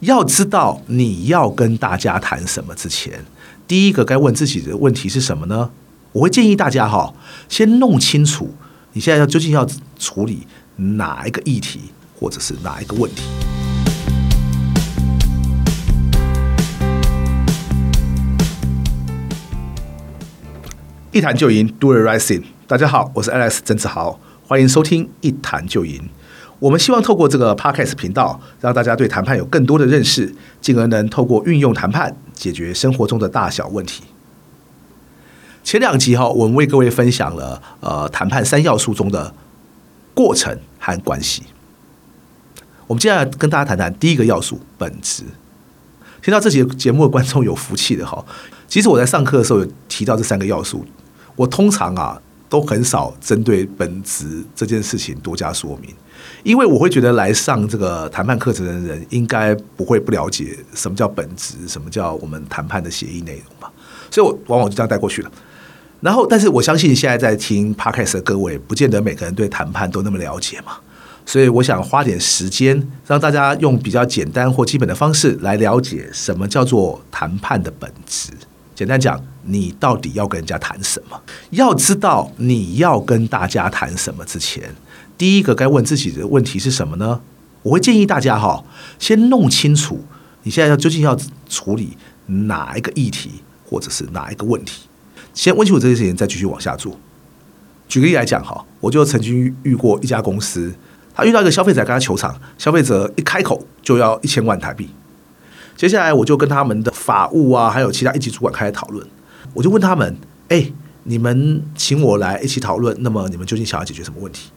要知道你要跟大家谈什么之前，第一个该问自己的问题是什么呢？我会建议大家哈，先弄清楚你现在要究竟要处理哪一个议题，或者是哪一个问题。一谈就赢，Do the right thing。大家好，我是 Alex 曾志豪，欢迎收听一谈就赢。我们希望透过这个 Podcast 频道，让大家对谈判有更多的认识，进而能透过运用谈判解决生活中的大小问题。前两集哈，我们为各位分享了呃谈判三要素中的过程和关系。我们接下来跟大家谈谈第一个要素本质。听到这节节目的观众有福气的哈，其实我在上课的时候有提到这三个要素，我通常啊都很少针对本质这件事情多加说明。因为我会觉得来上这个谈判课程的人应该不会不了解什么叫本质，什么叫我们谈判的协议内容吧，所以我往往就这样带过去了。然后，但是我相信现在在听 Podcast 的各位，不见得每个人对谈判都那么了解嘛，所以我想花点时间让大家用比较简单或基本的方式来了解什么叫做谈判的本质。简单讲，你到底要跟人家谈什么？要知道你要跟大家谈什么之前。第一个该问自己的问题是什么呢？我会建议大家哈，先弄清楚你现在要究竟要处理哪一个议题，或者是哪一个问题。先问清楚这件事情，再继续往下做。举个例来讲哈，我就曾经遇过一家公司，他遇到一个消费者跟他求偿，消费者一开口就要一千万台币。接下来我就跟他们的法务啊，还有其他一级主管开始讨论。我就问他们：哎，你们请我来一起讨论，那么你们究竟想要解决什么问题？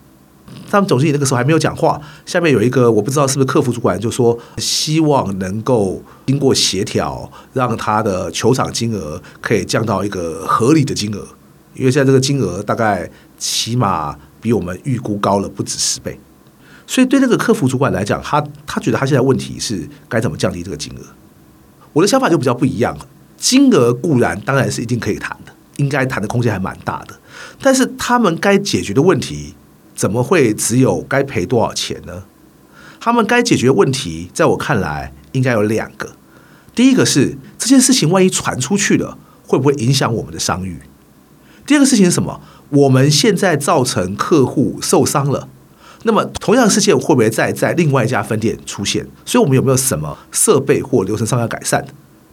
他们总经理那个时候还没有讲话，下面有一个我不知道是不是客服主管，就说希望能够经过协调，让他的球场金额可以降到一个合理的金额，因为现在这个金额大概起码比我们预估高了不止十倍，所以对那个客服主管来讲，他他觉得他现在问题是该怎么降低这个金额。我的想法就比较不一样，金额固然当然是一定可以谈的，应该谈的空间还蛮大的，但是他们该解决的问题。怎么会只有该赔多少钱呢？他们该解决问题，在我看来应该有两个。第一个是这件事情万一传出去了，会不会影响我们的商誉？第二个事情是什么？我们现在造成客户受伤了，那么同样的事件会不会再在另外一家分店出现？所以我们有没有什么设备或流程上要改善？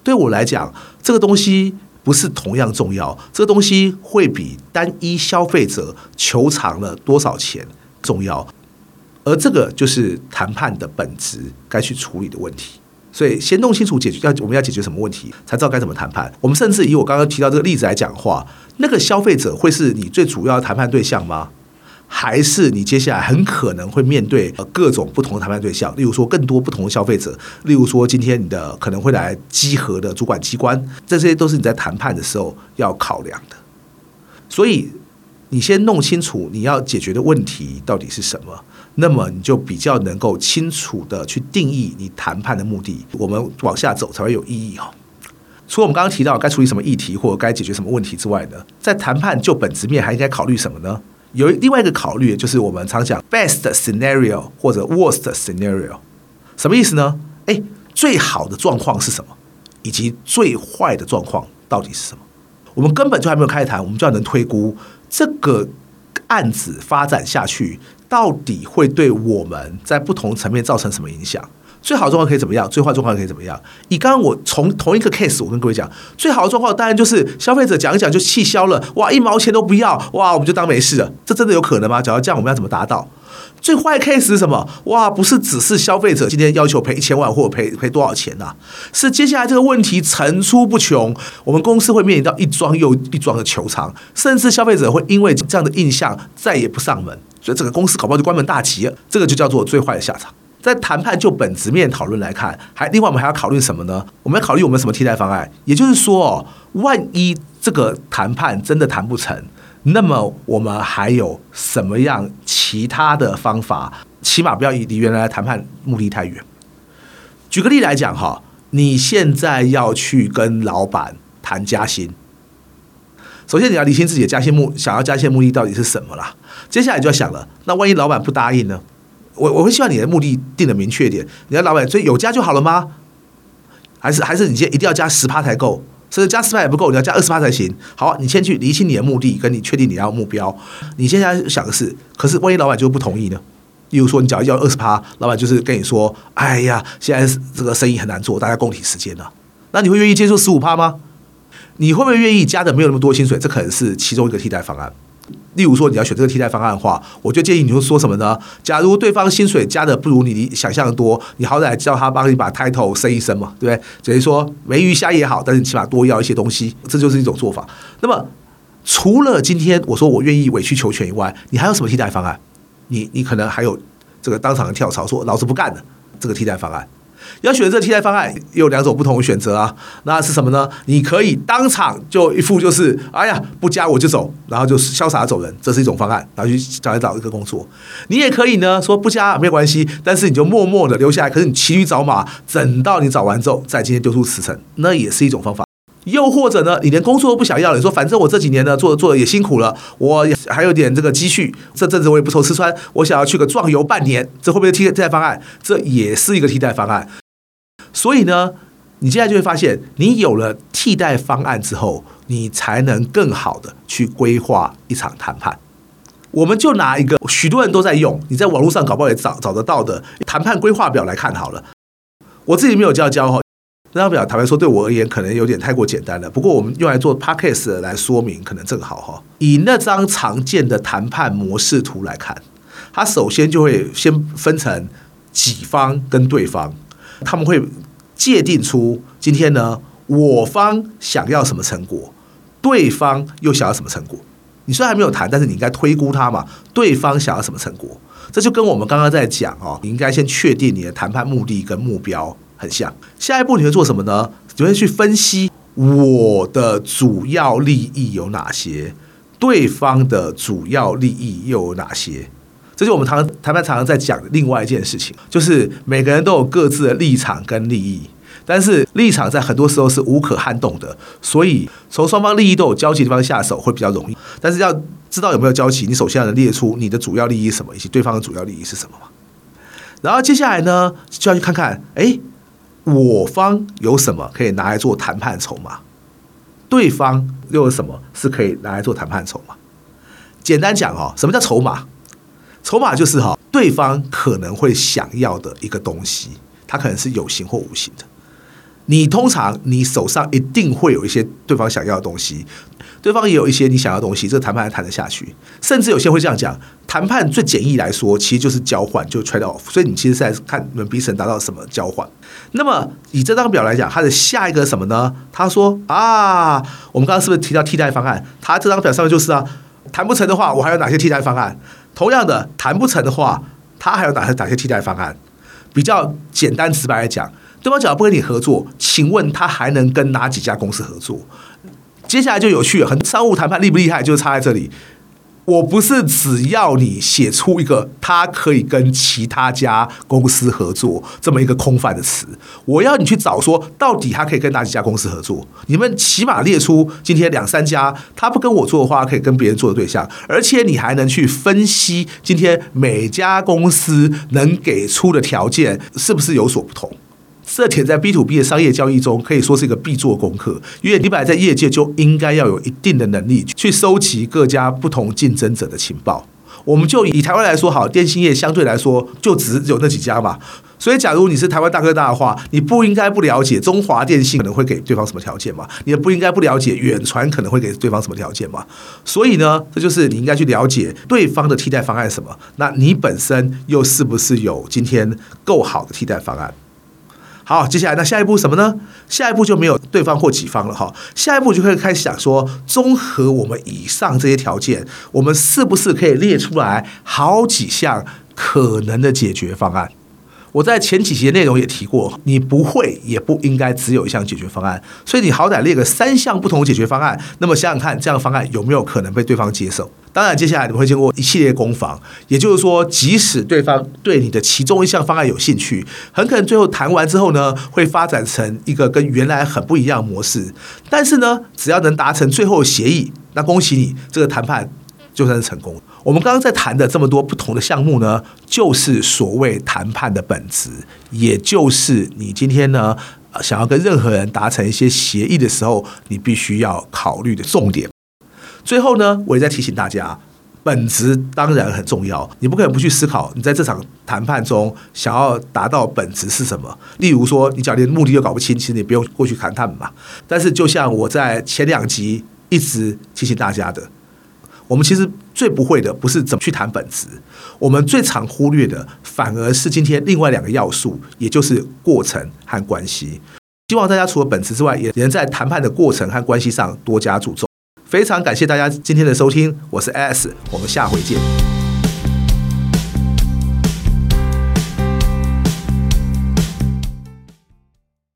对我来讲，这个东西。不是同样重要，这个东西会比单一消费者求偿了多少钱重要，而这个就是谈判的本质该去处理的问题。所以先弄清楚解决要我们要解决什么问题，才知道该怎么谈判。我们甚至以我刚刚提到这个例子来讲话，那个消费者会是你最主要的谈判对象吗？还是你接下来很可能会面对各种不同的谈判对象，例如说更多不同的消费者，例如说今天你的可能会来集合的主管机关，这些都是你在谈判的时候要考量的。所以你先弄清楚你要解决的问题到底是什么，那么你就比较能够清楚的去定义你谈判的目的，我们往下走才会有意义哈。除了我们刚刚提到该处理什么议题或者该解决什么问题之外呢，在谈判就本质面还应该考虑什么呢？有另外一个考虑，就是我们常讲 best scenario 或者 worst scenario，什么意思呢？诶，最好的状况是什么？以及最坏的状况到底是什么？我们根本就还没有开始谈，我们就要能推估这个案子发展下去，到底会对我们在不同层面造成什么影响。最好的状况可以怎么样？最坏状况可以怎么样？以刚刚我从同一个 case，我跟各位讲，最好的状况当然就是消费者讲一讲就气消了，哇，一毛钱都不要，哇，我们就当没事了。这真的有可能吗？假如这样，我们要怎么达到？最坏 case 是什么？哇，不是只是消费者今天要求赔一千万或者赔赔多少钱呐、是接下来这个问题层出不穷，我们公司会面临到一桩又一桩的求偿，甚至消费者会因为这样的印象再也不上门，所以整个公司搞不好就关门大吉了。这个就叫做最坏的下场。在谈判就本质面讨论来看，还另外我们还要考虑什么呢？我们要考虑我们什么替代方案？也就是说，哦万一这个谈判真的谈不成，那么我们还有什么样其他的方法？起码不要离原来的谈判目的太远。举个例来讲哈，你现在要去跟老板谈加薪，首先你要理清自己的加薪目，想要加薪目的到底是什么啦？接下来就要想了，那万一老板不答应呢？我我会希望你的目的定的明确一点。你的老板所以有加就好了吗？还是还是你今天一定要加十趴才够？甚至加十趴也不够，你要加二十趴才行。好，你先去厘清你的目的，跟你确定你要目标。你现在想的是，可是万一老板就不同意呢？例如说，你只要要二十趴，老板就是跟你说：“哎呀，现在这个生意很难做，大家共体时间了。”那你会愿意接受十五趴吗？你会不会愿意加的没有那么多薪水？这可能是其中一个替代方案。例如说，你要选这个替代方案的话，我就建议你就说什么呢？假如对方薪水加的不如你想象的多，你好歹叫他帮你把 title 升一升嘛，对不对？等于说没鱼虾也好，但是你起码多要一些东西，这就是一种做法。那么，除了今天我说我愿意委曲求全以外，你还有什么替代方案？你你可能还有这个当场跳槽，说老子不干了，这个替代方案。要选择这替代方案，有两种不同的选择啊。那是什么呢？你可以当场就一副就是，哎呀，不加我就走，然后就潇洒走人，这是一种方案，然后去找来找一个工作。你也可以呢，说不加没有关系，但是你就默默的留下来，可是你骑驴找马，等到你找完之后，再今天丢出辞呈，那也是一种方法。又或者呢，你连工作都不想要了，你说反正我这几年呢做做的也辛苦了，我还有点这个积蓄，这阵子我也不愁吃穿，我想要去个壮游半年，这会不会替代方案？这也是一个替代方案。所以呢，你现在就会发现，你有了替代方案之后，你才能更好的去规划一场谈判。我们就拿一个许多人都在用，你在网络上搞不好也找找得到的谈判规划表来看好了。我自己没有教教哈。这张表坦白说，对我而言可能有点太过简单了。不过我们用来做 podcast 来说明，可能正好哈。以那张常见的谈判模式图来看，它首先就会先分成己方跟对方，他们会界定出今天呢，我方想要什么成果，对方又想要什么成果。你虽然还没有谈，但是你应该推估他嘛，对方想要什么成果。这就跟我们刚刚在讲哦，你应该先确定你的谈判目的跟目标。很像，下一步你会做什么呢？你会去分析我的主要利益有哪些，对方的主要利益又有哪些？这就是我们常谈判常常在讲的另外一件事情，就是每个人都有各自的立场跟利益，但是立场在很多时候是无可撼动的，所以从双方利益都有交集的地方下手会比较容易。但是要知道有没有交集，你首先要能列出你的主要利益是什么，以及对方的主要利益是什么嘛。然后接下来呢，就要去看看，哎。我方有什么可以拿来做谈判筹码？对方又有什么是可以拿来做谈判筹码？简单讲哦，什么叫筹码？筹码就是哈，对方可能会想要的一个东西，它可能是有形或无形的。你通常你手上一定会有一些对方想要的东西。对方也有一些你想要的东西，这个谈判还谈得下去。甚至有些会这样讲：谈判最简易来说，其实就是交换，就 trade off。所以你其实是在看你们彼此能达到什么交换。那么以这张表来讲，它的下一个什么呢？他说啊，我们刚刚是不是提到替代方案？他这张表上面就是啊，谈不成的话，我还有哪些替代方案？同样的，谈不成的话，他还有哪些哪些替代方案？比较简单直白来讲，对方只要不跟你合作，请问他还能跟哪几家公司合作？接下来就有趣了，很商务谈判厉不厉害，就差在这里。我不是只要你写出一个他可以跟其他家公司合作这么一个空泛的词，我要你去找说到底他可以跟哪几家公司合作。你们起码列出今天两三家他不跟我做的话，可以跟别人做的对象，而且你还能去分析今天每家公司能给出的条件是不是有所不同。这点在 B to B 的商业交易中可以说是一个必做功课，因为你本来在业界就应该要有一定的能力去收集各家不同竞争者的情报。我们就以台湾来说，好，电信业相对来说就只有那几家嘛。所以，假如你是台湾大哥大的话，你不应该不了解中华电信可能会给对方什么条件嘛？你也不应该不了解远传可能会给对方什么条件嘛？所以呢，这就是你应该去了解对方的替代方案什么。那你本身又是不是有今天够好的替代方案？好，接下来那下一步什么呢？下一步就没有对方或己方了哈。下一步就可以开始想说，综合我们以上这些条件，我们是不是可以列出来好几项可能的解决方案？我在前几集的内容也提过，你不会也不应该只有一项解决方案，所以你好歹列个三项不同的解决方案。那么想想看，这样的方案有没有可能被对方接受？当然，接下来你会经过一系列攻防，也就是说，即使对方对你的其中一项方案有兴趣，很可能最后谈完之后呢，会发展成一个跟原来很不一样的模式。但是呢，只要能达成最后协议，那恭喜你，这个谈判就算是成功。我们刚刚在谈的这么多不同的项目呢，就是所谓谈判的本质，也就是你今天呢，想要跟任何人达成一些协议的时候，你必须要考虑的重点。最后呢，我也在提醒大家，本质当然很重要，你不可能不去思考，你在这场谈判中想要达到本质是什么。例如说，你只要连目的都搞不清，其实你不用过去谈判嘛。但是，就像我在前两集一直提醒大家的。我们其实最不会的不是怎么去谈本质，我们最常忽略的反而是今天另外两个要素，也就是过程和关系。希望大家除了本质之外，也能在谈判的过程和关系上多加注重。非常感谢大家今天的收听，我是 S，我们下回见。